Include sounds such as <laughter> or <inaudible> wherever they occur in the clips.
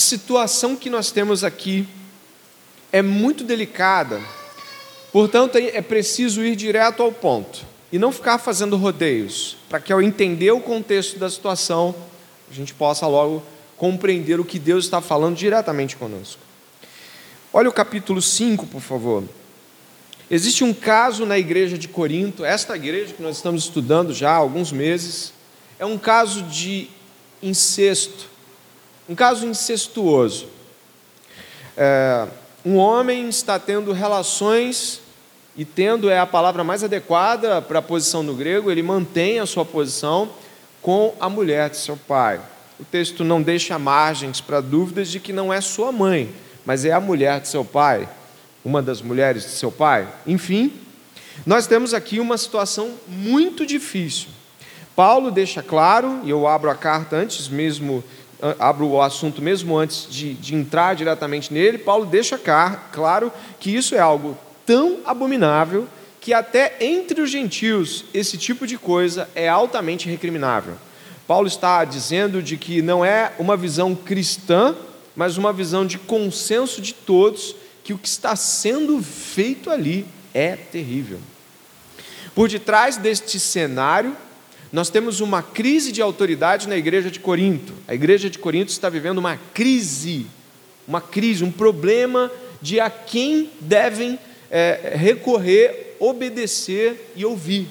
A situação que nós temos aqui é muito delicada, portanto, é preciso ir direto ao ponto e não ficar fazendo rodeios, para que ao entender o contexto da situação, a gente possa logo compreender o que Deus está falando diretamente conosco. Olha o capítulo 5, por favor. Existe um caso na igreja de Corinto, esta igreja que nós estamos estudando já há alguns meses, é um caso de incesto, um caso incestuoso. É, um homem está tendo relações e tendo é a palavra mais adequada para a posição no grego, ele mantém a sua posição com a mulher de seu pai. O texto não deixa margens para dúvidas de que não é sua mãe, mas é a mulher de seu pai, uma das mulheres de seu pai. Enfim, nós temos aqui uma situação muito difícil. Paulo deixa claro, e eu abro a carta antes mesmo, abro o assunto mesmo antes de, de entrar diretamente nele, Paulo deixa claro que isso é algo tão abominável que até entre os gentios esse tipo de coisa é altamente recriminável. Paulo está dizendo de que não é uma visão cristã, mas uma visão de consenso de todos que o que está sendo feito ali é terrível. Por detrás deste cenário, nós temos uma crise de autoridade na igreja de Corinto. A igreja de Corinto está vivendo uma crise, uma crise, um problema de a quem devem é, recorrer, obedecer e ouvir.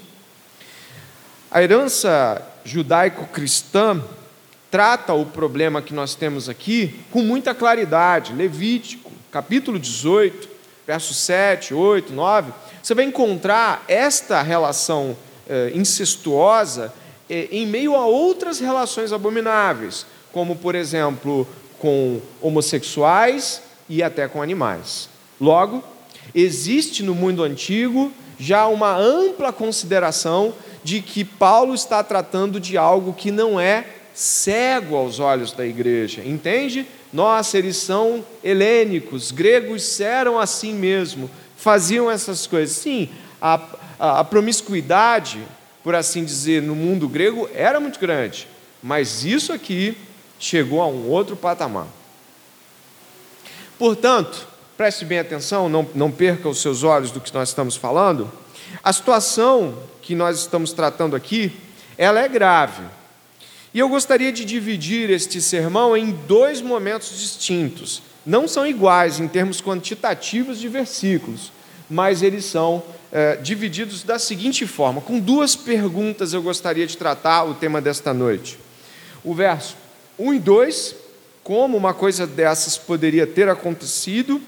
A herança judaico-cristã trata o problema que nós temos aqui com muita claridade. Levítico, capítulo 18, versos 7, 8, 9, você vai encontrar esta relação incestuosa eh, em meio a outras relações abomináveis, como, por exemplo, com homossexuais e até com animais. Logo, existe no mundo antigo já uma ampla consideração de que Paulo está tratando de algo que não é cego aos olhos da igreja, entende? Nossa, eles são helênicos, gregos eram assim mesmo, faziam essas coisas. Sim, a, a, promiscuidade, por assim dizer, no mundo grego era muito grande, mas isso aqui chegou a um outro patamar. Portanto, preste bem atenção, não, não perca os seus olhos do que nós estamos falando. A situação que nós estamos tratando aqui, ela é grave. E eu gostaria de dividir este sermão em dois momentos distintos. Não são iguais em termos quantitativos de versículos, mas eles são é, divididos da seguinte forma: com duas perguntas eu gostaria de tratar o tema desta noite. O verso 1 e 2, como uma coisa dessas poderia ter acontecido,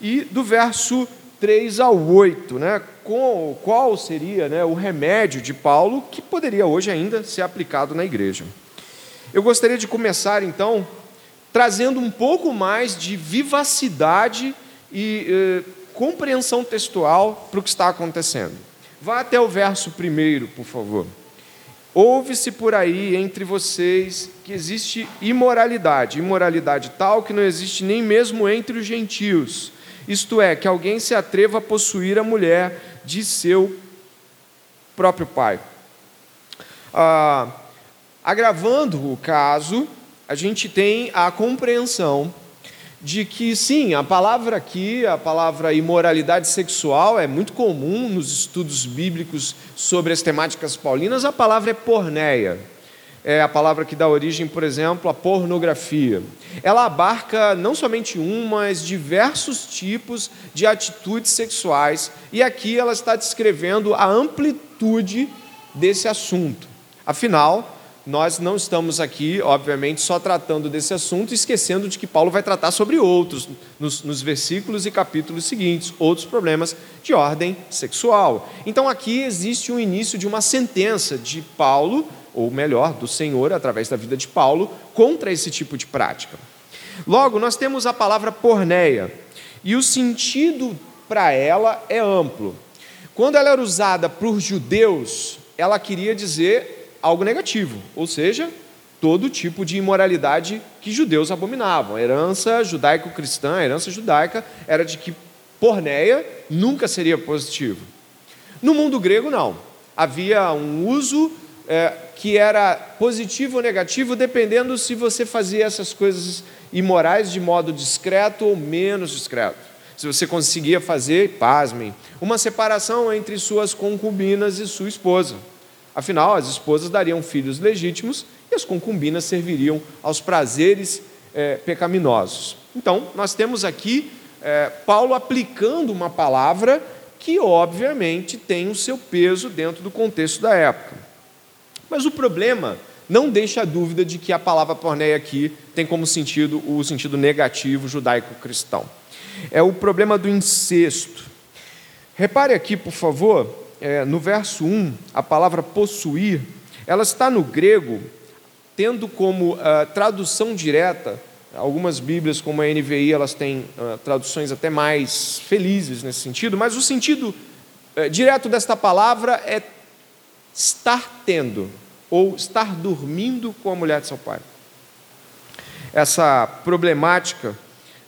e do verso 3 ao 8, né? Com, qual seria né, o remédio de Paulo que poderia hoje ainda ser aplicado na igreja. Eu gostaria de começar então trazendo um pouco mais de vivacidade e eh, compreensão textual para o que está acontecendo. Vá até o verso primeiro, por favor. Ouve-se por aí entre vocês que existe imoralidade, imoralidade tal que não existe nem mesmo entre os gentios isto é, que alguém se atreva a possuir a mulher de seu próprio pai. Ah, agravando o caso, a gente tem a compreensão de que, sim, a palavra aqui, a palavra imoralidade sexual, é muito comum nos estudos bíblicos sobre as temáticas paulinas, a palavra é porneia é a palavra que dá origem, por exemplo, à pornografia. Ela abarca não somente um, mas diversos tipos de atitudes sexuais, e aqui ela está descrevendo a amplitude desse assunto. Afinal, nós não estamos aqui, obviamente, só tratando desse assunto, esquecendo de que Paulo vai tratar sobre outros nos, nos, versículos e capítulos seguintes, outros problemas de ordem sexual. Então aqui existe um início de uma sentença de Paulo ou melhor, do Senhor, através da vida de Paulo, contra esse tipo de prática. Logo, nós temos a palavra porneia, e o sentido para ela é amplo. Quando ela era usada por judeus, ela queria dizer algo negativo, ou seja, todo tipo de imoralidade que judeus abominavam. A herança judaico-cristã, a herança judaica, era de que porneia nunca seria positivo. No mundo grego, não. Havia um uso é, que era positivo ou negativo, dependendo se você fazia essas coisas imorais de modo discreto ou menos discreto. Se você conseguia fazer, pasmem, uma separação entre suas concubinas e sua esposa. Afinal, as esposas dariam filhos legítimos e as concubinas serviriam aos prazeres é, pecaminosos. Então, nós temos aqui é, Paulo aplicando uma palavra que, obviamente, tem o seu peso dentro do contexto da época. Mas o problema não deixa a dúvida de que a palavra porneia aqui tem como sentido o sentido negativo judaico-cristão. É o problema do incesto. Repare aqui, por favor, é, no verso 1, a palavra possuir, ela está no grego, tendo como uh, tradução direta, algumas Bíblias, como a NVI, elas têm uh, traduções até mais felizes nesse sentido, mas o sentido uh, direto desta palavra é estar tendo ou estar dormindo com a mulher de seu pai. Essa problemática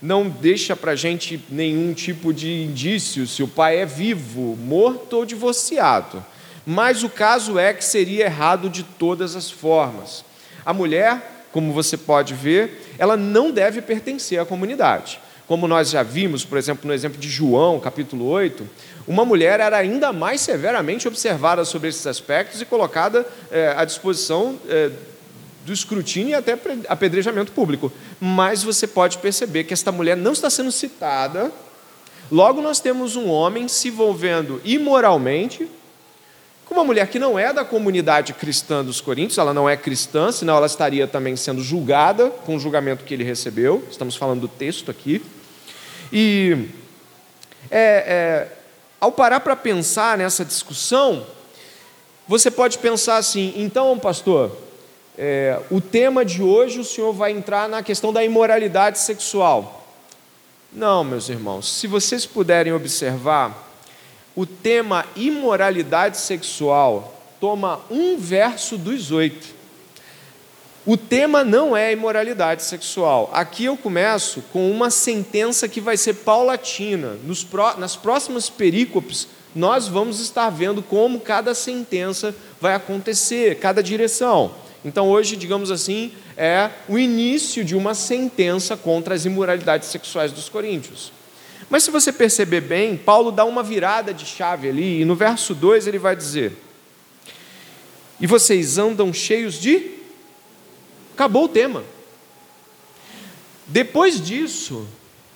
não deixa para a gente nenhum tipo de indício se o pai é vivo, morto ou divorciado. Mas o caso é que seria errado de todas as formas. A mulher, como você pode ver, ela não deve pertencer à comunidade. Como nós já vimos, por exemplo, no exemplo de João, capítulo 8, uma mulher era ainda mais severamente observada sobre esses aspectos e colocada é, à disposição é, do escrutínio e até apedrejamento público. Mas você pode perceber que esta mulher não está sendo citada. Logo, nós temos um homem se envolvendo imoralmente com uma mulher que não é da comunidade cristã dos Coríntios, ela não é cristã, senão ela estaria também sendo julgada com o julgamento que ele recebeu. Estamos falando do texto aqui. E é, é, ao parar para pensar nessa discussão, você pode pensar assim: então, pastor, é, o tema de hoje o senhor vai entrar na questão da imoralidade sexual. Não, meus irmãos, se vocês puderem observar, o tema imoralidade sexual toma um verso dos oito. O tema não é imoralidade sexual. Aqui eu começo com uma sentença que vai ser paulatina. Nos, nas próximas perícopes, nós vamos estar vendo como cada sentença vai acontecer, cada direção. Então, hoje, digamos assim, é o início de uma sentença contra as imoralidades sexuais dos coríntios. Mas se você perceber bem, Paulo dá uma virada de chave ali, e no verso 2 ele vai dizer: E vocês andam cheios de Acabou o tema. Depois disso,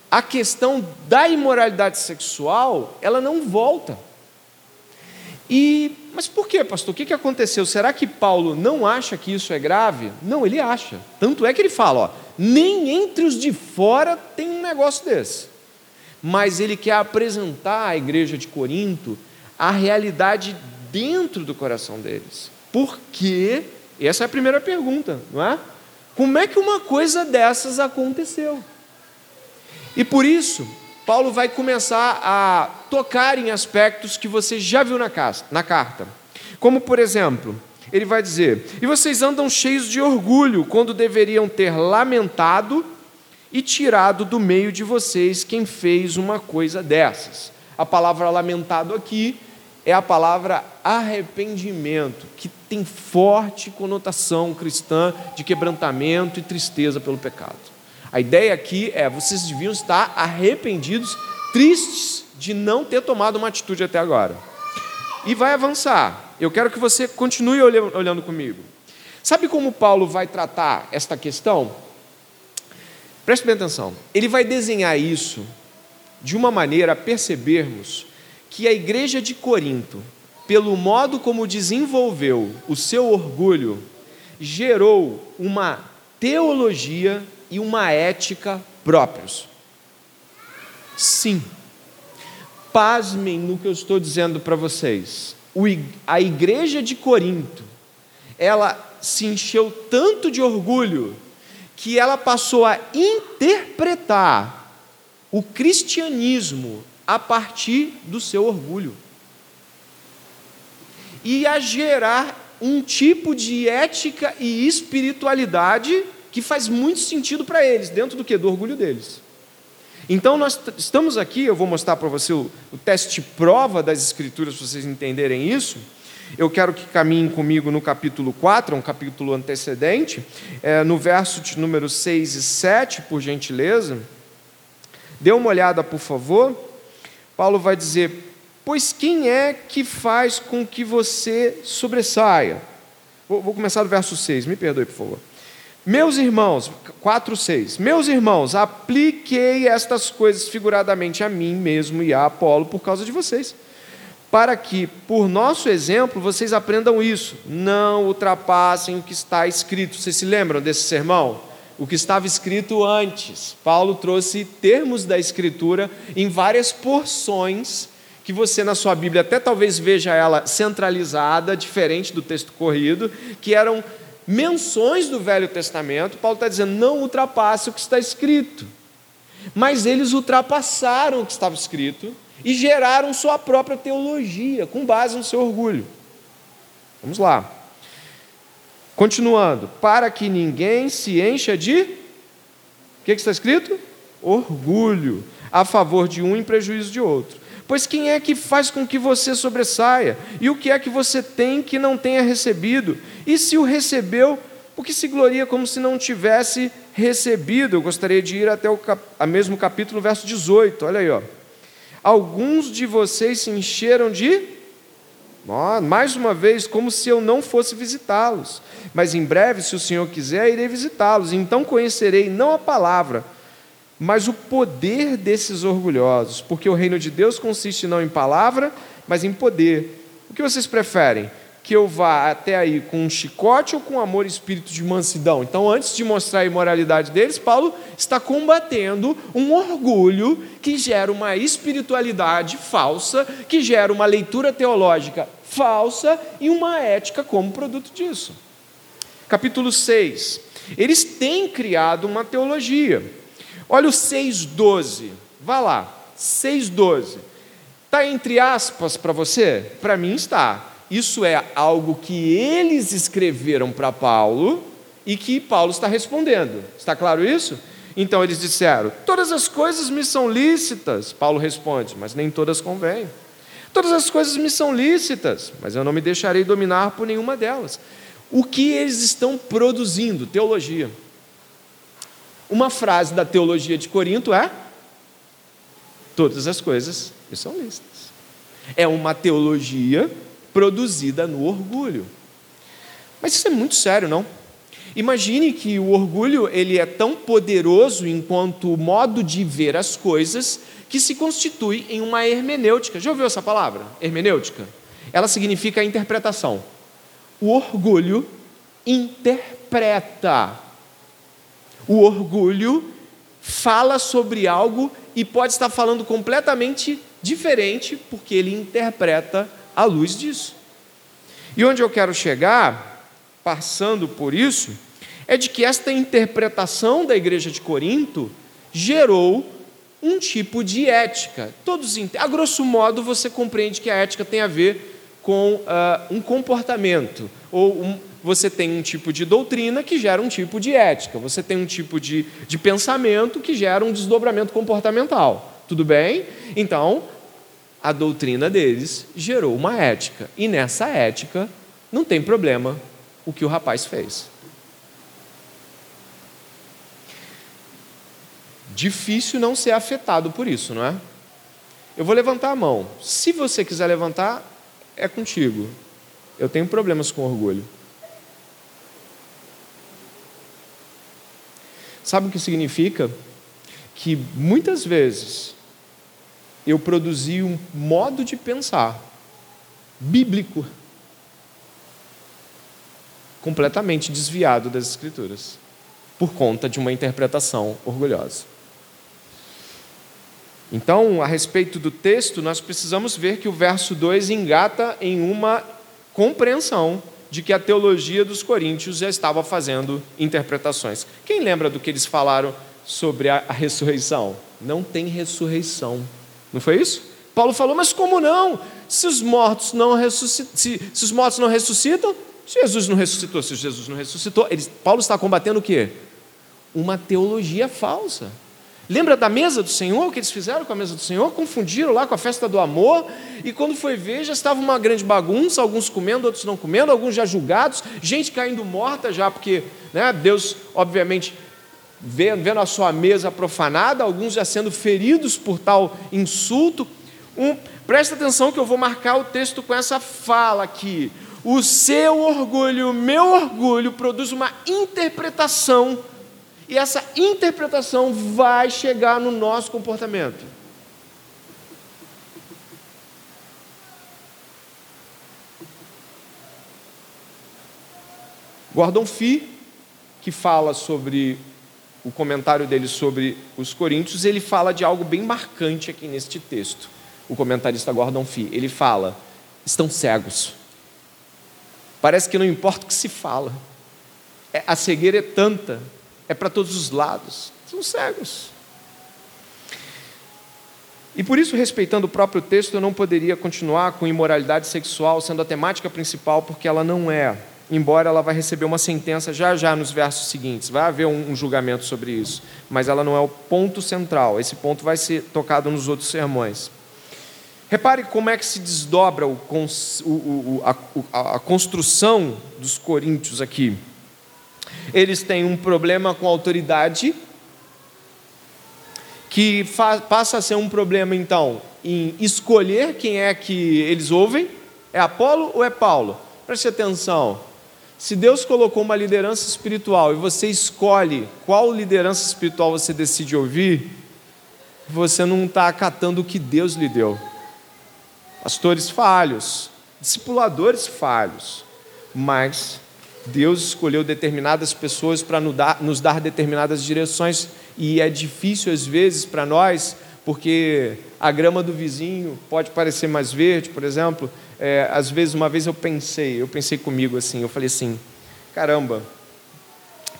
a questão da imoralidade sexual, ela não volta. E, mas por quê, pastor? O que, que aconteceu? Será que Paulo não acha que isso é grave? Não, ele acha. Tanto é que ele fala, ó, nem entre os de fora tem um negócio desse. Mas ele quer apresentar à igreja de Corinto a realidade dentro do coração deles. Por quê? Essa é a primeira pergunta, não é? Como é que uma coisa dessas aconteceu? E por isso, Paulo vai começar a tocar em aspectos que você já viu na, na carta. Como, por exemplo, ele vai dizer: E vocês andam cheios de orgulho, quando deveriam ter lamentado e tirado do meio de vocês quem fez uma coisa dessas. A palavra lamentado aqui é a palavra arrependimento, que tem forte conotação cristã de quebrantamento e tristeza pelo pecado. A ideia aqui é: vocês deviam estar arrependidos, tristes de não ter tomado uma atitude até agora. E vai avançar. Eu quero que você continue olhando comigo. Sabe como Paulo vai tratar esta questão? Preste bem atenção. Ele vai desenhar isso de uma maneira a percebermos que a igreja de Corinto, pelo modo como desenvolveu o seu orgulho, gerou uma teologia e uma ética próprios. Sim. Pasmem no que eu estou dizendo para vocês. A igreja de Corinto, ela se encheu tanto de orgulho que ela passou a interpretar o cristianismo a partir do seu orgulho. E a gerar um tipo de ética e espiritualidade que faz muito sentido para eles, dentro do que? Do orgulho deles. Então, nós estamos aqui, eu vou mostrar para você o, o teste prova das Escrituras, para vocês entenderem isso. Eu quero que caminhem comigo no capítulo 4, um capítulo antecedente, é, no verso de número 6 e 7, por gentileza. Dê uma olhada, por favor. Paulo vai dizer: Pois quem é que faz com que você sobressaia? Vou, vou começar do verso 6, me perdoe, por favor. Meus irmãos, 4, 6. Meus irmãos, apliquei estas coisas figuradamente a mim mesmo e a Apolo por causa de vocês, para que, por nosso exemplo, vocês aprendam isso. Não ultrapassem o que está escrito. Vocês se lembram desse sermão? O que estava escrito antes. Paulo trouxe termos da Escritura em várias porções que você na sua Bíblia até talvez veja ela centralizada, diferente do texto corrido, que eram menções do Velho Testamento. Paulo está dizendo: não ultrapasse o que está escrito. Mas eles ultrapassaram o que estava escrito e geraram sua própria teologia, com base no seu orgulho. Vamos lá. Continuando, para que ninguém se encha de. O que, que está escrito? Orgulho, a favor de um em prejuízo de outro. Pois quem é que faz com que você sobressaia? E o que é que você tem que não tenha recebido? E se o recebeu, por que se gloria como se não tivesse recebido? Eu gostaria de ir até o cap... mesmo capítulo, verso 18. Olha aí, ó. Alguns de vocês se encheram de mais uma vez, como se eu não fosse visitá-los. Mas em breve, se o Senhor quiser, irei visitá-los. Então conhecerei não a palavra, mas o poder desses orgulhosos, porque o reino de Deus consiste não em palavra, mas em poder. O que vocês preferem? Que eu vá até aí com um chicote ou com amor e espírito de mansidão? Então, antes de mostrar a imoralidade deles, Paulo está combatendo um orgulho que gera uma espiritualidade falsa, que gera uma leitura teológica falsa e uma ética como produto disso. Capítulo 6. Eles têm criado uma teologia Olha o 6,12. Vá lá. 6,12. Está entre aspas para você? Para mim está. Isso é algo que eles escreveram para Paulo e que Paulo está respondendo. Está claro isso? Então eles disseram: Todas as coisas me são lícitas. Paulo responde: Mas nem todas convêm. Todas as coisas me são lícitas, mas eu não me deixarei dominar por nenhuma delas. O que eles estão produzindo? Teologia. Uma frase da teologia de Corinto é: Todas as coisas me são lícitas. É uma teologia produzida no orgulho. Mas isso é muito sério, não? Imagine que o orgulho ele é tão poderoso enquanto modo de ver as coisas que se constitui em uma hermenêutica. Já ouviu essa palavra? Hermenêutica? Ela significa interpretação. O orgulho interpreta o orgulho fala sobre algo e pode estar falando completamente diferente, porque ele interpreta à luz disso. E onde eu quero chegar, passando por isso, é de que esta interpretação da igreja de Corinto gerou um tipo de ética. Todos, a grosso modo, você compreende que a ética tem a ver com uh, um comportamento ou um, você tem um tipo de doutrina que gera um tipo de ética, você tem um tipo de, de pensamento que gera um desdobramento comportamental. Tudo bem? Então, a doutrina deles gerou uma ética, e nessa ética não tem problema o que o rapaz fez. Difícil não ser afetado por isso, não é? Eu vou levantar a mão. Se você quiser levantar, é contigo. Eu tenho problemas com orgulho. Sabe o que significa? Que muitas vezes eu produzi um modo de pensar bíblico completamente desviado das Escrituras, por conta de uma interpretação orgulhosa. Então, a respeito do texto, nós precisamos ver que o verso 2 engata em uma compreensão de que a teologia dos coríntios já estava fazendo interpretações. Quem lembra do que eles falaram sobre a, ressurreição? Não tem ressurreição. Não foi isso? Paulo falou, mas como não? Se os mortos não ressuscitam, se, se, os mortos não ressuscitam, Jesus não ressuscitou, se Jesus não ressuscitou, Paulo está combatendo o quê? Uma teologia falsa. Lembra da mesa do Senhor, o que eles fizeram com a mesa do Senhor? Confundiram lá com a festa do amor, e quando foi ver, já estava uma grande bagunça, alguns comendo, outros não comendo, alguns já julgados, gente caindo morta já, porque né, Deus, obviamente, vendo, a sua mesa profanada, alguns já sendo feridos por tal insulto. Um, presta atenção que eu vou marcar o texto com essa fala aqui. O seu orgulho, o meu orgulho, produz uma interpretação e essa interpretação vai chegar no nosso comportamento. Gordon Fee, que fala sobre o comentário dele sobre os coríntios, ele fala de algo bem marcante aqui neste texto. O comentarista Gordon Fee, ele fala: estão cegos. Parece que não importa o que se fala. É, a cegueira é tanta é para todos os lados, são cegos. E por isso, respeitando o próprio texto, eu não poderia continuar com imoralidade sexual sendo a temática principal, porque ela não é. Embora ela vai receber uma sentença já já nos versos seguintes, vai haver um, um julgamento sobre isso, mas ela não é o ponto central. Esse ponto vai ser tocado nos outros sermões. Repare como é que se desdobra o, o, a, a construção dos coríntios aqui. Eles têm um problema com a autoridade, que passa a ser um problema, então, em escolher quem é que eles ouvem: é Apolo ou é Paulo? Preste atenção. Se Deus colocou uma liderança espiritual e você escolhe qual liderança espiritual você decide ouvir, você não está acatando o que Deus lhe deu. Pastores falhos, discipuladores falhos, mas Deus escolheu determinadas pessoas para nos dar determinadas direções e é difícil às vezes para nós, porque a grama do vizinho pode parecer mais verde, por exemplo. É, às vezes, uma vez eu pensei, eu pensei comigo assim, eu falei assim, caramba,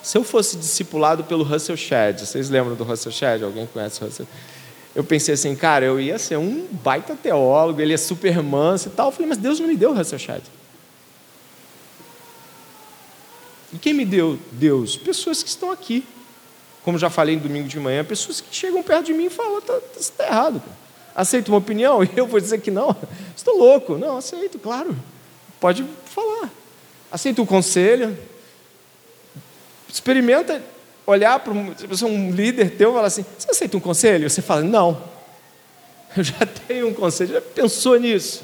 se eu fosse discipulado pelo Russell Shedd, vocês lembram do Russell Shedd? Alguém conhece o Russell? Eu pensei assim, cara, eu ia ser um baita teólogo, ele é super manso e tal. Eu falei, mas Deus não me deu o Russell Shedd. E quem me deu Deus? Pessoas que estão aqui. Como já falei no domingo de manhã, pessoas que chegam perto de mim e falam: está tá, tá errado. Cara. Aceita uma opinião? <laughs> E eu vou dizer que não. Estou louco. Não, aceito, claro. Pode falar. Aceita o conselho. Experimenta olhar para um, um líder teu e falar assim: Você aceita um conselho? Você fala: Não. <laughs> Eu já tenho um conselho. Já pensou nisso?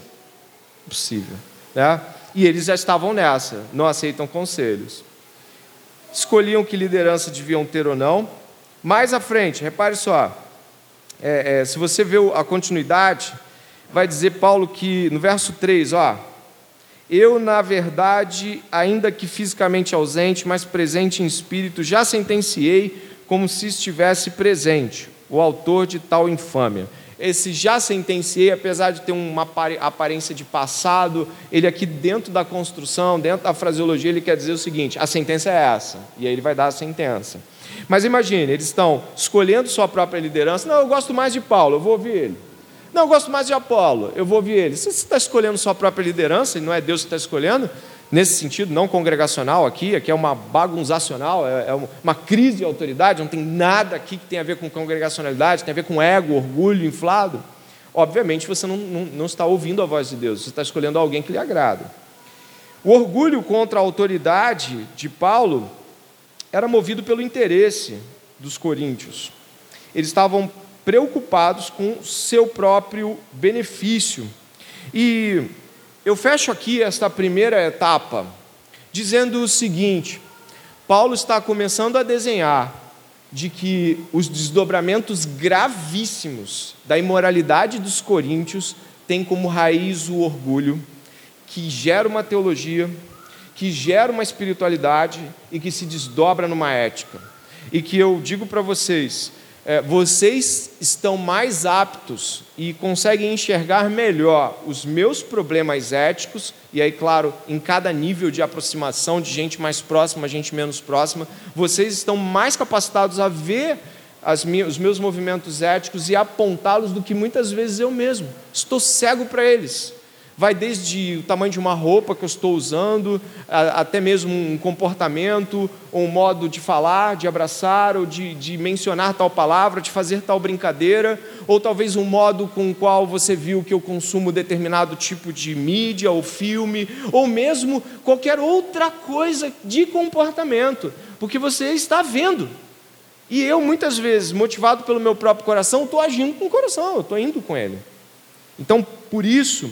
Impossível. Né? E eles já estavam nessa, não aceitam conselhos escolhiam que liderança deviam ter ou não. Mais à frente, repare só, é, é, se você vê a continuidade, vai dizer Paulo que no verso 3, ó, eu, na verdade, ainda que fisicamente ausente, mas presente em espírito, já sentenciei como se estivesse presente, o autor de tal infâmia esse já sentenciei, apesar de ter uma aparência de passado, ele aqui dentro da construção, dentro da fraseologia, ele quer dizer o seguinte: a sentença é essa, e aí ele vai dar a sentença. Mas imagine, eles estão escolhendo sua própria liderança. Não, eu gosto mais de Paulo, eu vou ouvir ele. Não, eu gosto mais de Apolo, eu vou ouvir ele. Se você está escolhendo sua própria liderança, e não é Deus que está escolhendo, nesse sentido, não congregacional aqui, aqui é uma bagunçacional, é, é uma crise de autoridade, não tem nada aqui que tenha a ver com congregacionalidade, tem a ver com ego, orgulho inflado. Obviamente você não, não, não está ouvindo a voz de Deus, você está escolhendo alguém que lhe agrada. O orgulho contra a autoridade de Paulo era movido pelo interesse dos coríntios. Eles estavam preocupados com seu próprio benefício. E eu fecho aqui esta primeira etapa dizendo o seguinte: Paulo está começando a desenhar de que os desdobramentos gravíssimos da imoralidade dos coríntios têm como raiz o orgulho, que gera uma teologia, que gera uma espiritualidade e que se desdobra numa ética. E que eu digo para vocês, é, vocês estão mais aptos e conseguem enxergar melhor os meus problemas éticos, e aí, claro, em cada nível de aproximação de gente mais próxima, gente menos próxima, vocês estão mais capacitados a ver minhas, os meus movimentos éticos e apontá-los do que muitas vezes eu mesmo. Estou cego para eles. Vai desde o tamanho de uma roupa que eu estou usando, até mesmo um comportamento, ou um modo de falar, de abraçar, ou de, de mencionar tal palavra, de fazer tal brincadeira, ou talvez um modo com o qual você viu que eu consumo determinado tipo de mídia ou filme, ou mesmo qualquer outra coisa de comportamento, porque você está vendo. E eu, muitas vezes, motivado pelo meu próprio coração, estou agindo com o coração, estou indo com ele. Então, por isso,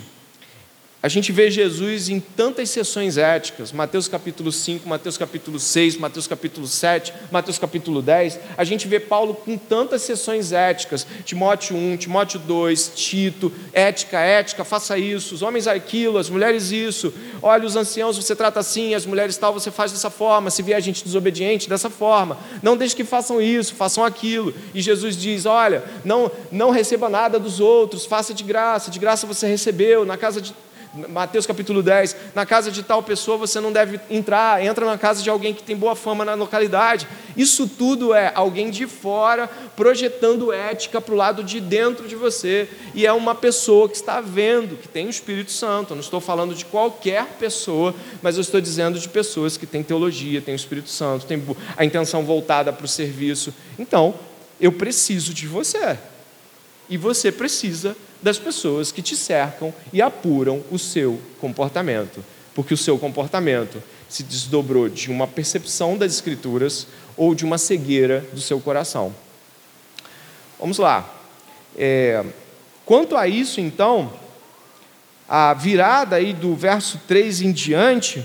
a gente vê Jesus em tantas sessões éticas, Mateus capítulo 5, Mateus capítulo 6, Mateus capítulo 7, Mateus capítulo 10. A gente vê Paulo com tantas sessões éticas, Timóteo 1, Timóteo 2, Tito, ética, ética, faça isso, os homens aquilo, as mulheres isso. Olha, os anciãos você trata assim, as mulheres tal você faz dessa forma, se vier gente desobediente, dessa forma. Não deixe que façam isso, façam aquilo. E Jesus diz: olha, não, não receba nada dos outros, faça de graça, de graça você recebeu, na casa de Mateus capítulo 10, na casa de tal pessoa você não deve entrar, entra na casa de alguém que tem boa fama na localidade. Isso tudo é alguém de fora projetando ética para o lado de dentro de você, e é uma pessoa que está vendo, que tem o Espírito Santo. Eu não estou falando de qualquer pessoa, mas eu estou dizendo de pessoas que têm teologia, têm o Espírito Santo, têm a intenção voltada para o serviço. Então, eu preciso de você, e você precisa das pessoas que te cercam e apuram o seu comportamento, porque o seu comportamento se desdobrou de uma percepção das Escrituras ou de uma cegueira do seu coração. Vamos lá. É, quanto a isso, então, a virada aí do verso 3 em diante,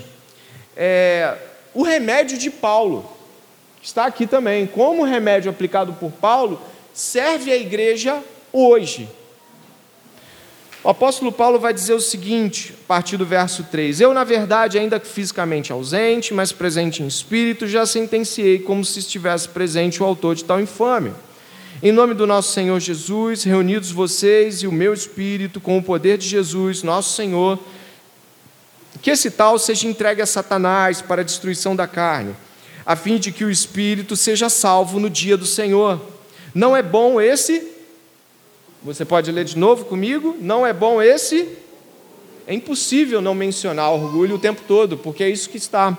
é, o remédio de Paulo, está aqui também, como remédio aplicado por Paulo, serve à igreja hoje. O apóstolo Paulo vai dizer o seguinte, a partir do verso 3: Eu, na verdade, ainda fisicamente ausente, mas presente em espírito, já sentenciei como se estivesse presente o autor de tal infâmia. Em nome do nosso Senhor Jesus, reunidos vocês e o meu espírito, com o poder de Jesus, nosso Senhor, que esse tal seja entregue a Satanás para a destruição da carne, a fim de que o espírito seja salvo no dia do Senhor. Não é bom esse você pode ler de novo comigo? Não é bom esse? É impossível não mencionar orgulho o tempo todo, porque é isso que está.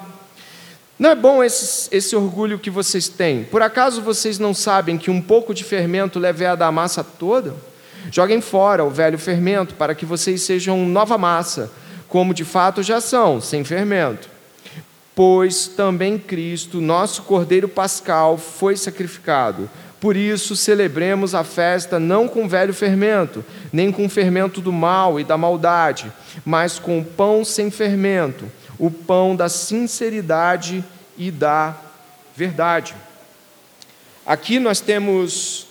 Não é bom esse, esse orgulho que vocês têm? Por acaso vocês não sabem que um pouco de fermento leva a massa toda? Joguem fora o velho fermento, para que vocês sejam nova massa, como de fato já são, sem fermento. Pois também Cristo, nosso Cordeiro Pascal, foi sacrificado por isso, celebremos a festa não com velho fermento, nem com fermento do mal e da maldade, mas com o pão sem fermento, o pão da sinceridade e da verdade. Aqui nós temos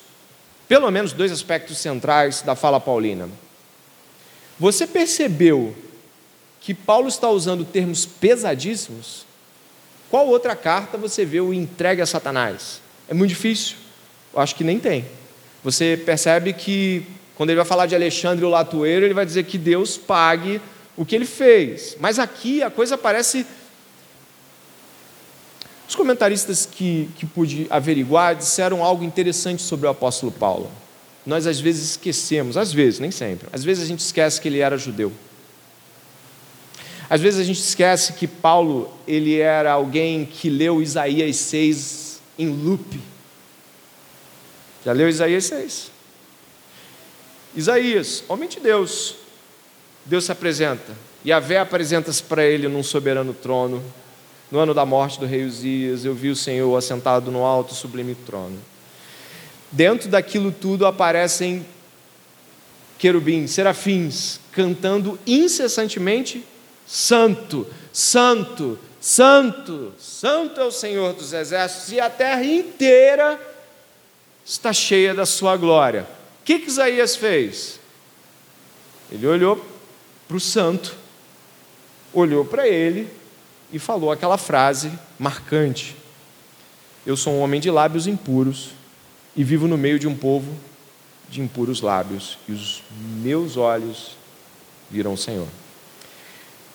pelo menos dois aspectos centrais da fala paulina. Você percebeu que Paulo está usando termos pesadíssimos? Qual outra carta você vê o entregue a Satanás? É muito difícil. Acho que nem tem. Você percebe que, quando ele vai falar de Alexandre o Latueiro, ele vai dizer que Deus pague o que ele fez. Mas aqui a coisa parece. Os comentaristas que, que pude averiguar disseram algo interessante sobre o apóstolo Paulo. Nós às vezes esquecemos, às vezes, nem sempre, às vezes a gente esquece que ele era judeu. Às vezes a gente esquece que Paulo ele era alguém que leu Isaías 6 em loop já leu Isaías 6? Isaías, homem de Deus, Deus se apresenta. E a Vé apresenta-se para ele num soberano trono. No ano da morte do rei Uzias, eu vi o Senhor assentado no alto sublime trono. Dentro daquilo tudo aparecem querubins, serafins, cantando incessantemente: Santo, Santo, Santo, Santo é o Senhor dos exércitos, e a terra inteira está cheia da sua glória. O que, que Isaías fez? Ele olhou para o santo, olhou para ele e falou aquela frase marcante: Eu sou um homem de lábios impuros e vivo no meio de um povo de impuros lábios, e os meus olhos viram o Senhor.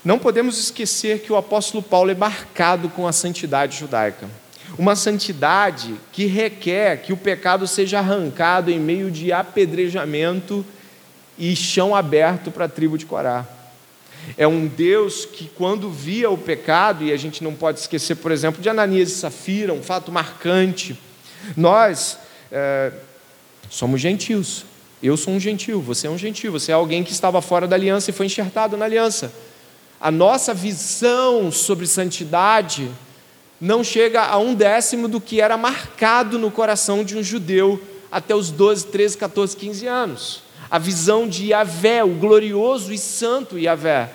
Não podemos esquecer que o apóstolo Paulo é marcado com a santidade judaica. Uma santidade que requer que o pecado seja arrancado em meio de apedrejamento e chão aberto para a tribo de Corá. É um Deus que, quando via o pecado, e a gente não pode esquecer, por exemplo, de Ananias e Safira, um fato marcante. Nós é, somos gentios. Eu sou um gentil, você é um gentil, você é alguém que estava fora da aliança e foi enxertado na aliança. A nossa visão sobre santidade não chega a um décimo do que era marcado no coração de um judeu até os 12, 13, 14, 15 anos. A visão de Yahvé, o glorioso e santo Yahvé.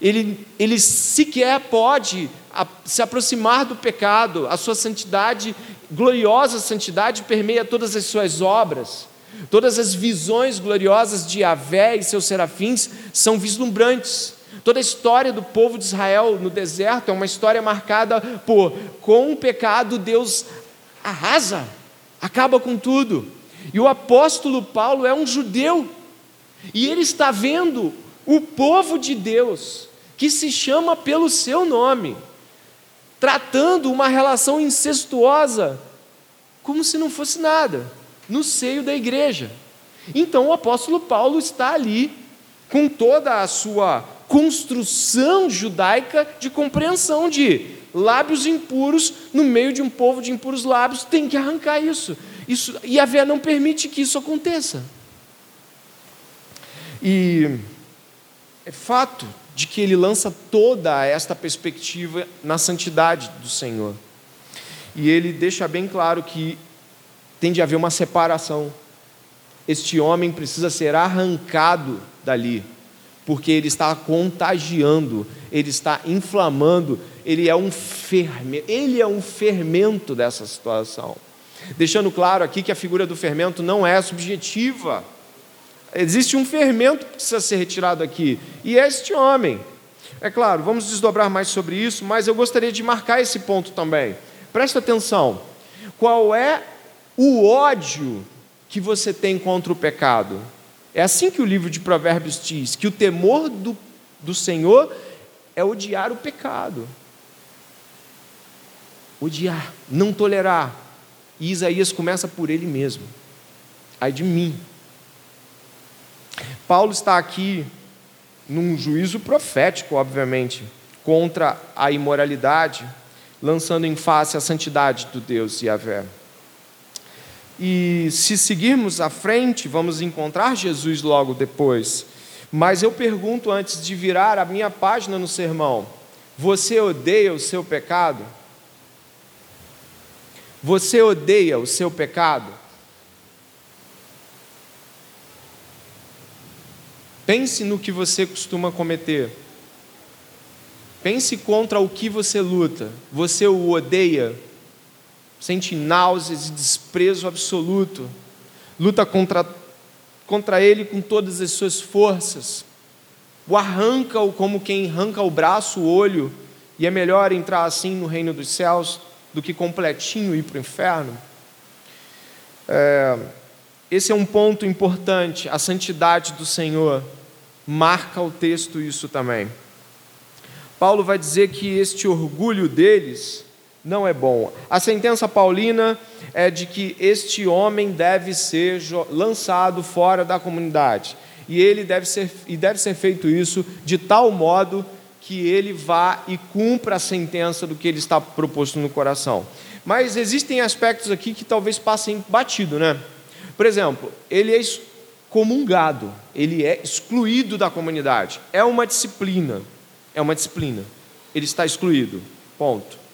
Ele, ele sequer pode se aproximar do pecado, a sua santidade, gloriosa santidade, permeia todas as suas obras. Todas as visões gloriosas de Yahvé e seus serafins são vislumbrantes. Toda a história do povo de Israel no deserto é uma história marcada por, com o pecado, Deus arrasa, acaba com tudo. E o apóstolo Paulo é um judeu, e ele está vendo o povo de Deus, que se chama pelo seu nome, tratando uma relação incestuosa como se não fosse nada, no seio da igreja. Então o apóstolo Paulo está ali com toda a sua construção judaica de compreensão de lábios impuros no meio de um povo de impuros lábios, tem que arrancar isso. Isso, e a Vé não permite que isso aconteça. E é fato de que ele lança toda esta perspectiva na santidade do Senhor. E ele deixa bem claro que tem de haver uma separação. Este homem precisa ser arrancado dali, porque ele está contagiando, ele está inflamando, ele é um fermento, ele é um fermento dessa situação. Deixando claro aqui que a figura do fermento não é subjetiva. Existe um fermento que precisa ser retirado aqui, e é este homem. É claro, vamos desdobrar mais sobre isso, mas eu gostaria de marcar esse ponto também. Presta atenção. Qual é o ódio que você tem contra o pecado? É assim que o livro de Provérbios diz: que o temor do, do Senhor é odiar o pecado. Odiar, não tolerar. E Isaías começa por ele mesmo. Ai de mim. Paulo está aqui num juízo profético, obviamente, contra a imoralidade, lançando em face a santidade do Deus Yahvé. E se seguirmos à frente, vamos encontrar Jesus logo depois. Mas eu pergunto antes de virar a minha página no sermão: você odeia o seu pecado? Você odeia o seu pecado? Pense no que você costuma cometer. Pense contra o que você luta. Você o odeia, sente náuseas e desprezo absoluto. Luta contra, contra ele com todas as suas forças. O arranca-o como quem arranca o braço, o olho, e é melhor entrar assim no reino dos céus do que completinho ir para o inferno. É, esse é um ponto importante, a santidade do Senhor. Marca o texto isso também. Paulo vai dizer que este orgulho deles não é bom. A sentença paulina é de que este homem deve ser lançado fora da comunidade. E ele deve ser e deve ser feito isso de tal modo que ele vá e cumpra a sentença do que ele está proposto no coração. Mas existem aspectos aqui que talvez passem batido, né? Por exemplo, ele é excomungado, ele é excluído da comunidade. É uma disciplina, é uma disciplina. Ele está excluído, ponto.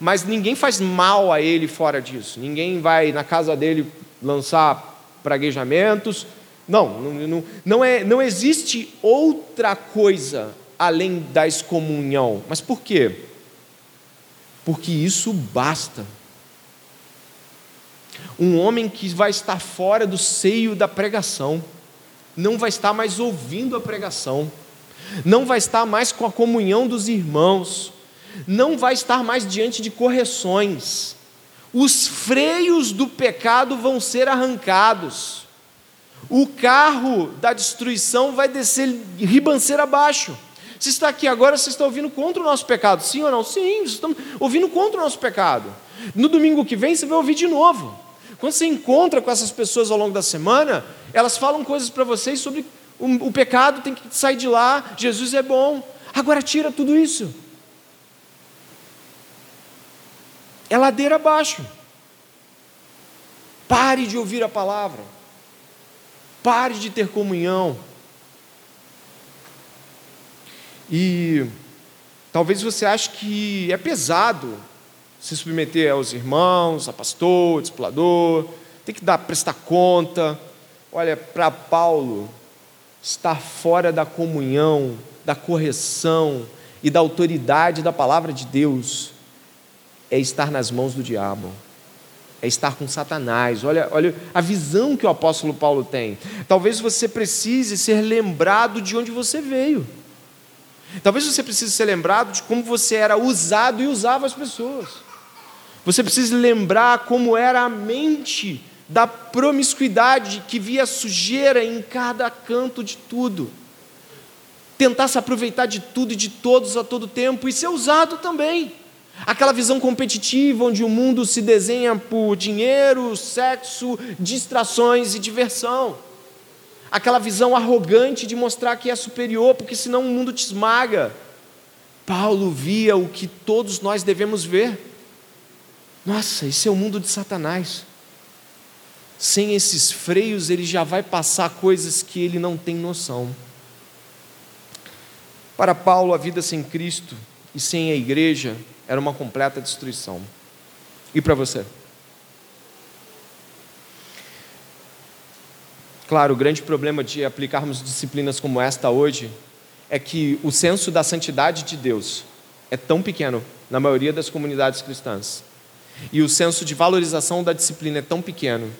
Mas ninguém faz mal a ele fora disso. Ninguém vai na casa dele lançar praguejamentos. Não, não, não, é, não existe outra coisa além da excomunhão. Mas por quê? Porque isso basta. Um homem que vai estar fora do seio da pregação, não vai estar mais ouvindo a pregação, não vai estar mais com a comunhão dos irmãos, não vai estar mais diante de correções. Os freios do pecado vão ser arrancados. O carro da destruição vai descer ribanceira abaixo. Se está aqui agora, você está ouvindo contra o nosso pecado, sim ou não? Sim, estamos ouvindo contra o nosso pecado. No domingo que vem, você vai ouvir de novo. Quando você encontra com essas pessoas ao longo da semana, elas falam coisas para vocês sobre o, o pecado tem que sair de lá, Jesus é bom. Agora tira tudo isso. É ladeira abaixo. Pare de ouvir a palavra. Pare de ter comunhão. E talvez você ache que é pesado se submeter aos irmãos, a pastor, discipulador, tem que dar, prestar conta. Olha, para Paulo, estar fora da comunhão, da correção e da autoridade da palavra de Deus é estar nas mãos do diabo. É estar com Satanás. Olha, olha a visão que o apóstolo Paulo tem. Talvez você precise ser lembrado de onde você veio. Talvez você precise ser lembrado de como você era usado e usava as pessoas. Você precisa lembrar como era a mente da promiscuidade que via sujeira em cada canto de tudo. Tentar se aproveitar de tudo e de todos a todo tempo e ser usado também. Aquela visão competitiva onde o mundo se desenha por dinheiro, sexo, distrações e diversão. Aquela visão arrogante de mostrar que é superior, porque senão o mundo te esmaga. Paulo via o que todos nós devemos ver. Nossa, esse é o mundo de Satanás. Sem esses freios, ele já vai passar coisas que ele não tem noção. Para Paulo, a vida sem Cristo e sem a igreja era uma completa destruição. E para você? Claro, o grande problema de aplicarmos disciplinas como esta hoje é que o senso da santidade de Deus é tão pequeno na maioria das comunidades cristãs. E o senso de valorização da disciplina é tão pequeno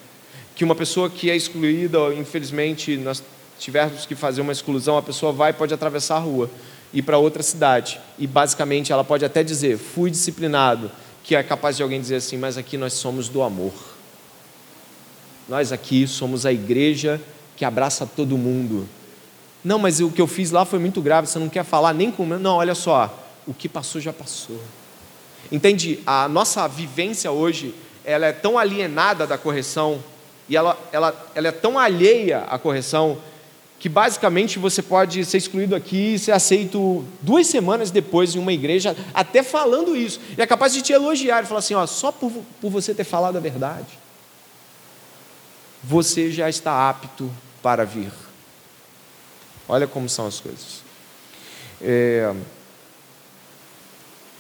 que uma pessoa que é excluída, infelizmente, nós tivermos que fazer uma exclusão, a pessoa vai pode atravessar a rua ir para outra cidade. E basicamente ela pode até dizer, fui disciplinado, que é capaz de alguém dizer assim, mas aqui nós somos do amor. Nós aqui somos a igreja que abraça todo mundo. Não, mas o que eu fiz lá foi muito grave, você não quer falar nem com. Não, olha só, o que passou já passou. Entende? A nossa vivência hoje, ela é tão alienada da correção, e ela, ela, ela é tão alheia à correção, que basicamente você pode ser excluído aqui e ser aceito duas semanas depois em uma igreja, até falando isso. E é capaz de te elogiar e falar assim: ó, só por, por você ter falado a verdade, você já está apto para vir. Olha como são as coisas. É,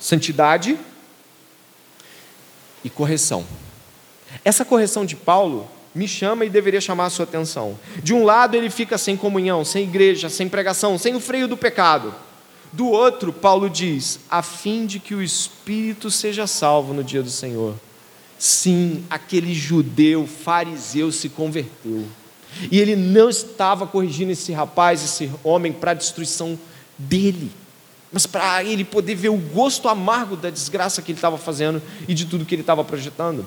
santidade e correção. Essa correção de Paulo me chama e deveria chamar a sua atenção. De um lado, ele fica sem comunhão, sem igreja, sem pregação, sem o freio do pecado. Do outro, Paulo diz: a fim de que o espírito seja salvo no dia do Senhor. Sim, aquele judeu fariseu se converteu. E ele não estava corrigindo esse rapaz, esse homem, para a destruição dele, mas para ele poder ver o gosto amargo da desgraça que ele estava fazendo e de tudo que ele estava projetando.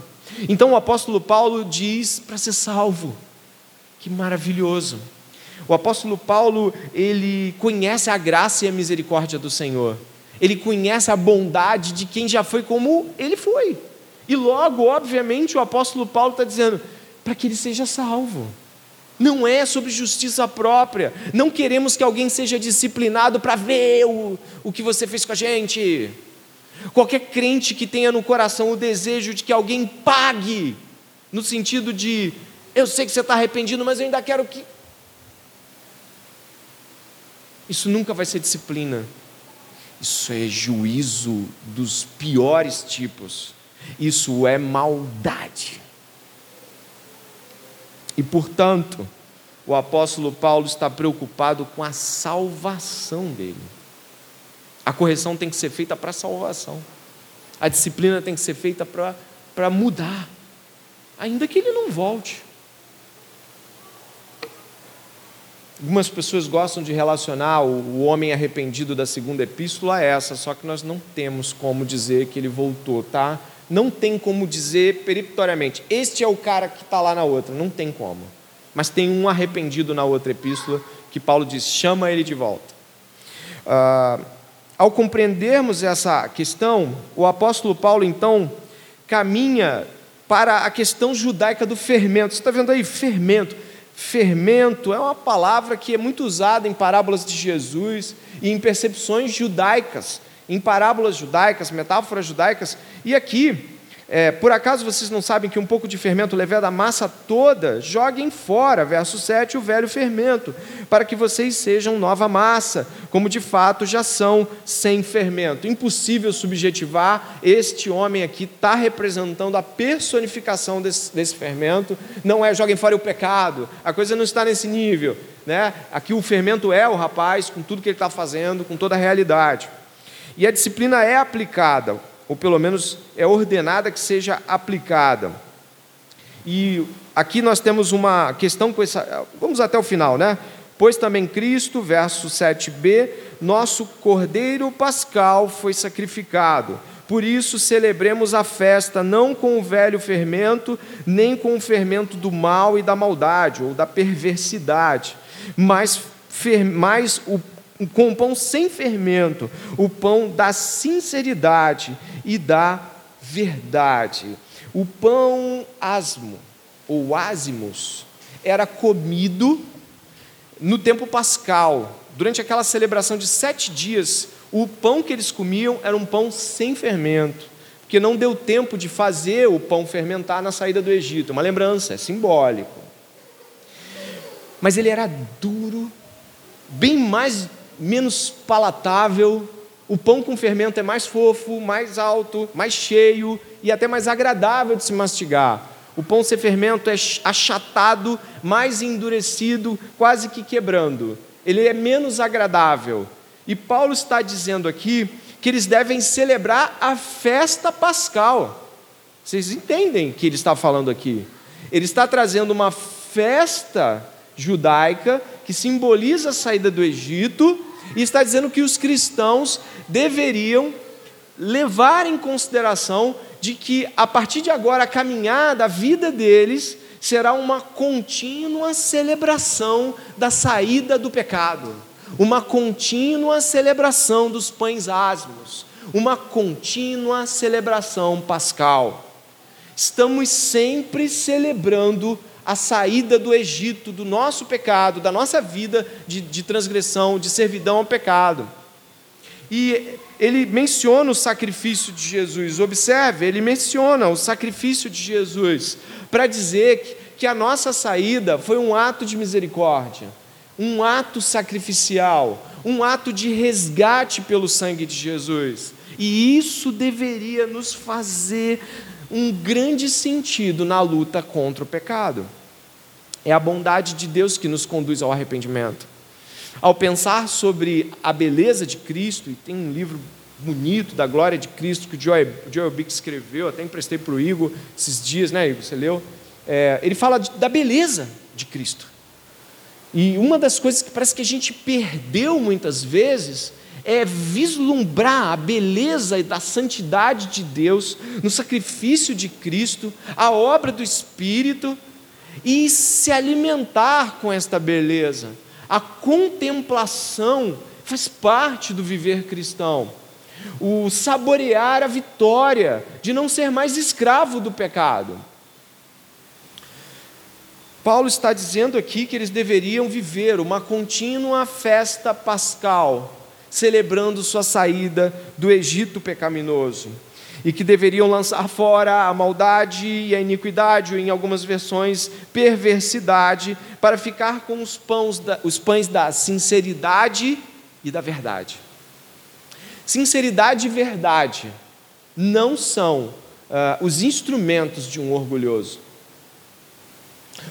Então o apóstolo Paulo diz para ser salvo. Que maravilhoso. O apóstolo Paulo, ele conhece a graça e a misericórdia do Senhor. Ele conhece a bondade de quem já foi como ele foi. E logo, obviamente, o apóstolo Paulo está dizendo para que ele seja salvo. Não é sobre justiça própria. Não queremos que alguém seja disciplinado para ver o, o que você fez com a gente. Qualquer crente que tenha no coração o desejo de que alguém pague, no sentido de, eu sei que você está arrependido, mas eu ainda quero que. Isso nunca vai ser disciplina. Isso é juízo dos piores tipos. Isso é maldade. E, portanto, o apóstolo Paulo está preocupado com a salvação dele. A correção tem que ser feita para salvação. A disciplina tem que ser feita para mudar, ainda que ele não volte. Algumas pessoas gostam de relacionar o, homem arrependido da segunda epístola a essa, só que nós não temos como dizer que ele voltou, tá? Não tem como dizer periptoriamente, este é o cara que está lá na outra, não tem como. Mas tem um arrependido na outra epístola que Paulo diz: chama ele de volta. Uh, ao compreendermos essa questão, o apóstolo Paulo então caminha para a questão judaica do fermento. Você está vendo aí? Fermento. Fermento é uma palavra que é muito usada em parábolas de Jesus e em percepções judaicas, em parábolas judaicas, metáforas judaicas. E aqui, é, por acaso vocês não sabem que um pouco de fermento leveda a massa toda? Joguem fora, verso 7, o velho fermento, para que vocês sejam nova massa, como de fato já são sem fermento. Impossível subjetivar, este homem aqui está representando a personificação desse, desse fermento. Não é joguem fora o pecado, a coisa não está nesse nível. Né? Aqui o fermento é o rapaz, com tudo que ele está fazendo, com toda a realidade. E a disciplina é aplicada ou pelo menos é ordenada que seja aplicada. E aqui nós temos uma questão com essa. Vamos até o final, né? Pois também Cristo, verso 7b, nosso Cordeiro Pascal foi sacrificado. Por isso celebremos a festa não com o velho fermento, nem com o fermento do mal e da maldade, ou da perversidade, mas, fer, mas o com o pão sem fermento, o pão da sinceridade e da verdade. O pão asmo, ou ázimos, era comido no tempo pascal, durante aquela celebração de sete dias. O pão que eles comiam era um pão sem fermento, porque não deu tempo de fazer o pão fermentar na saída do Egito. Uma lembrança, é simbólico. Mas ele era duro, bem mais menos palatável, o pão com fermento é mais fofo, mais alto, mais cheio e até mais agradável de se mastigar. O pão sem fermento é achatado, mais endurecido, quase que quebrando. Ele é menos agradável. E Paulo está dizendo aqui que eles devem celebrar a festa pascal. Vocês entendem o que ele está falando aqui? Ele está trazendo uma festa judaica que simboliza a saída do Egito e está dizendo que os cristãos deveriam levar em consideração de que a partir de agora a caminhada, a vida deles será uma contínua celebração da saída do pecado, uma contínua celebração dos pães asmos, uma contínua celebração pascal. Estamos sempre celebrando a saída do Egito, do nosso pecado, da nossa vida de, de transgressão, de servidão ao pecado. E ele menciona o sacrifício de Jesus. Observe, ele menciona o sacrifício de Jesus para dizer que, que a nossa saída foi um ato de misericórdia, um ato sacrificial, um ato de resgate pelo sangue de Jesus. E isso deveria nos fazer um grande sentido na luta contra o pecado. É a bondade de Deus que nos conduz ao arrependimento. Ao pensar sobre a beleza de Cristo, e tem um livro bonito da glória de Cristo que o Joel, Joel Bick escreveu, até emprestei para o Igor esses dias, né, Igor? Você leu? É, ele fala da beleza de Cristo. E uma das coisas que parece que a gente perdeu muitas vezes é vislumbrar a beleza e da santidade de Deus no sacrifício de Cristo, a obra do Espírito e se alimentar com esta beleza. A contemplação faz parte do viver cristão. O saborear a vitória de não ser mais escravo do pecado. Paulo está dizendo aqui que eles deveriam viver uma contínua festa pascal, celebrando sua saída do Egito pecaminoso e que deveriam lançar fora a maldade e a iniquidade, ou em algumas versões, perversidade, para ficar com os, pães da, os pães da sinceridade e da verdade. Sinceridade e verdade não são uh, os instrumentos de um orgulhoso.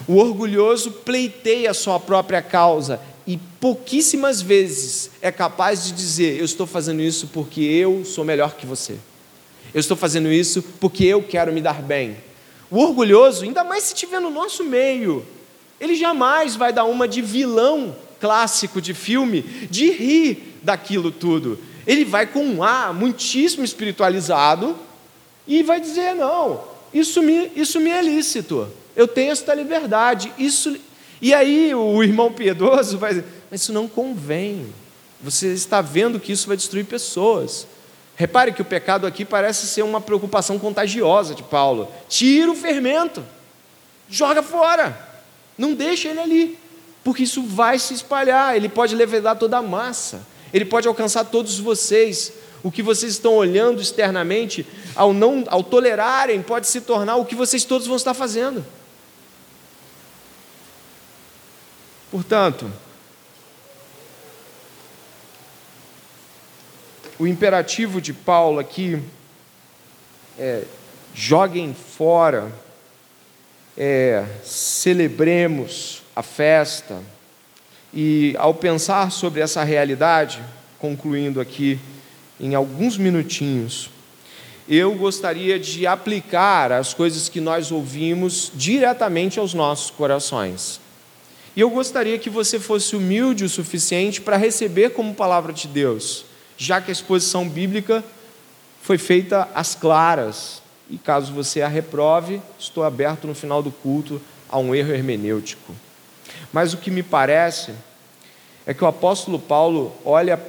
O orgulhoso pleiteia a sua própria causa e pouquíssimas vezes é capaz de dizer: Eu estou fazendo isso porque eu sou melhor que você. Eu estou fazendo isso porque eu quero me dar bem. O orgulhoso, ainda mais se estiver no nosso meio, ele jamais vai dar uma de vilão clássico de filme, de rir daquilo tudo. Ele vai com um ar muitíssimo espiritualizado e vai dizer: não, isso me, isso me é lícito, eu tenho esta liberdade. Isso... E aí o irmão piedoso vai dizer: mas isso não convém. Você está vendo que isso vai destruir pessoas. Repare que o pecado aqui parece ser uma preocupação contagiosa de Paulo. Tira o fermento, joga fora. Não deixa ele ali, porque isso vai se espalhar, ele pode levedar toda a massa, ele pode alcançar todos vocês. O que vocês estão olhando externamente, ao não ao tolerarem, pode se tornar o que vocês todos vão estar fazendo. Portanto, o imperativo de Paulo aqui é: joguem fora, é, celebremos a festa. E ao pensar sobre essa realidade, concluindo aqui em alguns minutinhos, eu gostaria de aplicar as coisas que nós ouvimos diretamente aos nossos corações. E eu gostaria que você fosse humilde o suficiente para receber como palavra de Deus, já que a exposição bíblica foi feita às claras. E caso você a reprove, estou aberto no final do culto a um erro hermenêutico. Mas o que me parece é que o apóstolo Paulo olha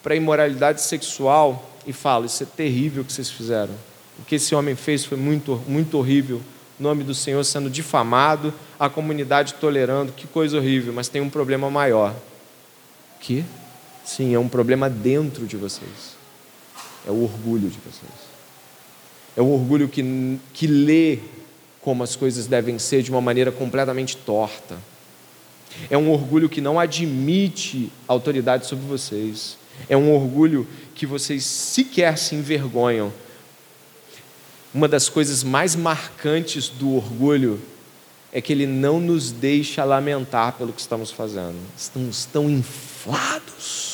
para a imoralidade sexual e fala: Isso é terrível o que vocês fizeram. O que esse homem fez foi muito, muito horrível nome do Senhor sendo difamado, a comunidade tolerando, que coisa horrível, mas tem um problema maior. Que? Sim, é um problema dentro de vocês. É o orgulho de vocês. É o orgulho que, que lê como as coisas devem ser de uma maneira completamente torta. É um orgulho que não admite autoridade sobre vocês. É um orgulho que vocês sequer se envergonham uma das coisas mais marcantes do orgulho é que ele não nos deixa lamentar pelo que estamos fazendo. Estamos tão inflados,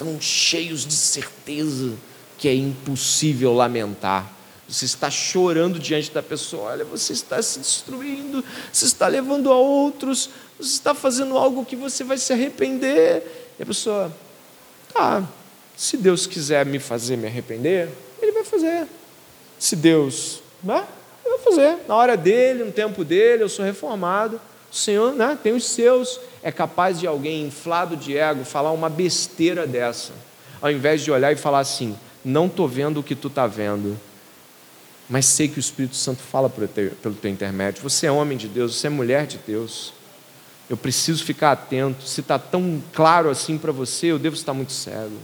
tão cheios de certeza que é impossível lamentar. Você está chorando diante da pessoa, olha, você está se destruindo, você está levando a outros, você está fazendo algo que você vai se arrepender. E a pessoa, tá, se Deus quiser me fazer me arrepender, Ele vai fazer. Se Deus, né? Eu vou fazer. Na hora dele, no tempo dele, eu sou reformado. O Senhor né, tem os seus. É capaz de alguém inflado de ego falar uma besteira dessa, ao invés de olhar e falar assim: não estou vendo o que tu está vendo, mas sei que o Espírito Santo fala pelo teu intermédio. Você é homem de Deus, você é mulher de Deus. Eu preciso ficar atento. Se está tão claro assim para você, eu devo estar muito cego.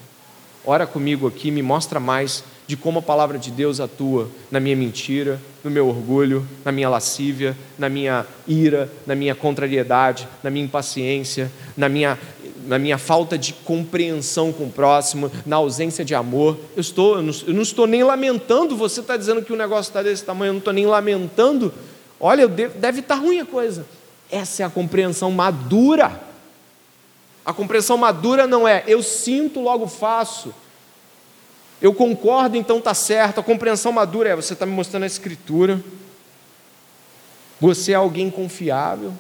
Ora comigo aqui, me mostra mais de como a palavra de Deus atua na minha mentira, no meu orgulho, na minha lascívia, na minha ira, na minha contrariedade, na minha impaciência, na minha, na minha falta de compreensão com o próximo, na ausência de amor. Eu, estou, eu, não, eu não estou nem lamentando, você está dizendo que o negócio está desse tamanho, eu não estou nem lamentando. Olha, devo, deve estar ruim a coisa. Essa é a compreensão madura. A compreensão madura não é eu sinto, logo faço. Eu concordo, então está certo. A compreensão madura é: você está me mostrando a Escritura, você é alguém confiável,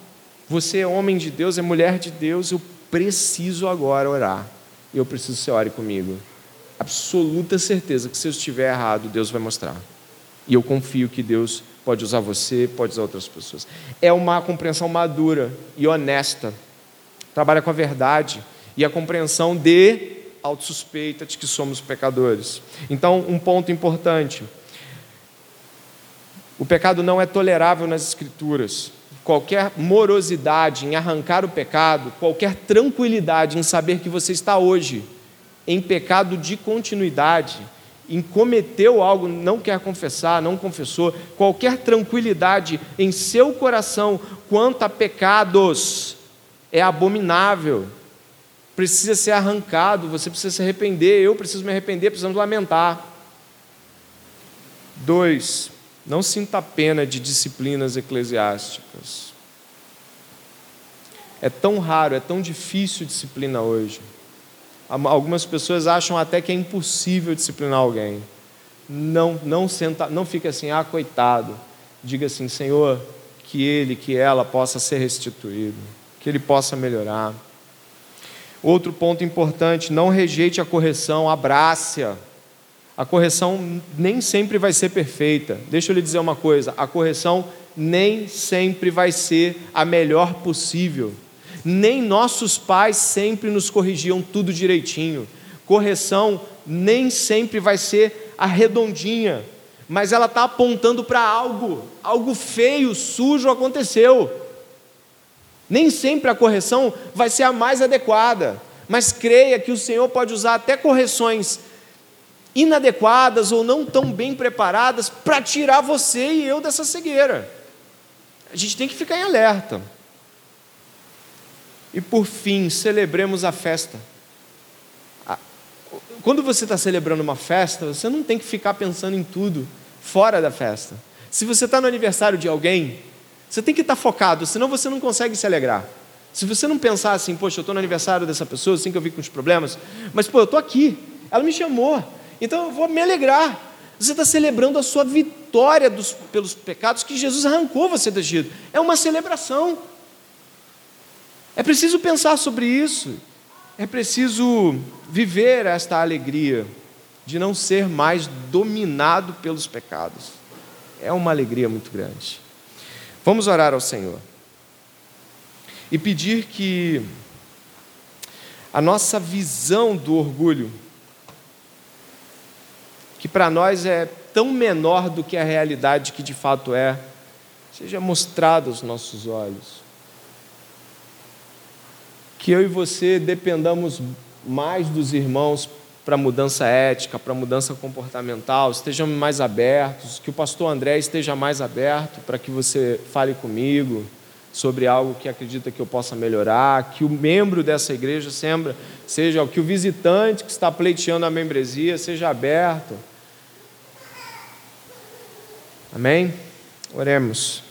você é homem de Deus, é mulher de Deus. Eu preciso agora orar. Eu preciso que você ore comigo. Absoluta certeza que se eu estiver errado, Deus vai mostrar. E eu confio que Deus pode usar você, pode usar outras pessoas. É uma compreensão madura e honesta. Trabalha com a verdade e a compreensão de autossuspeita de que somos pecadores. Então, um ponto importante: o pecado não é tolerável nas Escrituras. Qualquer morosidade em arrancar o pecado, qualquer tranquilidade em saber que você está hoje em pecado de continuidade, em cometeu algo, não quer confessar, não confessou, qualquer tranquilidade em seu coração quanto a pecados é abominável precisa ser arrancado, você precisa se arrepender, eu preciso me arrepender, precisamos lamentar. Dois, não sinta pena de disciplinas eclesiásticas. É tão raro, é tão difícil disciplina hoje. Algumas pessoas acham até que é impossível disciplinar alguém. Não, não senta, não fique assim, ah, coitado. Diga assim, Senhor, que ele, que ela possa ser restituído, que ele possa melhorar. Outro ponto importante: não rejeite a correção, abrace-a. A correção nem sempre vai ser perfeita. Deixa eu lhe dizer uma coisa: a correção nem sempre vai ser a melhor possível. Nem nossos pais sempre nos corrigiam tudo direitinho. Correção nem sempre vai ser a redondinha, mas ela está apontando para algo, algo feio, sujo aconteceu. Nem sempre a correção vai ser a mais adequada, mas creia que o Senhor pode usar até correções inadequadas ou não tão bem preparadas para tirar você e eu dessa cegueira. A gente tem que ficar em alerta. E por fim, celebremos a festa. Quando você está celebrando uma festa, você não tem que ficar pensando em tudo fora da festa. Se você está no aniversário de alguém, você tem que estar focado, senão você não consegue se alegrar. Se você não pensar assim, poxa, eu estou no aniversário dessa pessoa, assim que eu vi com os problemas, mas pô, eu estou aqui, ela me chamou, então eu vou me alegrar. Você está celebrando a sua vitória dos, pelos pecados que Jesus arrancou você do Egito. É uma celebração. É preciso pensar sobre isso. É preciso viver esta alegria de não ser mais dominado pelos pecados. É uma alegria muito grande. Vamos orar ao Senhor e pedir que a nossa visão do orgulho, que para nós é tão menor do que a realidade que de fato é, seja mostrada aos nossos olhos. Que eu e você dependamos mais dos irmãos para mudança ética, para mudança comportamental, estejamos mais abertos, que o pastor André esteja mais aberto para que você fale comigo sobre algo que acredita que eu possa melhorar, que o membro dessa igreja seja, seja que o visitante que está pleiteando a membresia seja aberto. Amém? Oremos.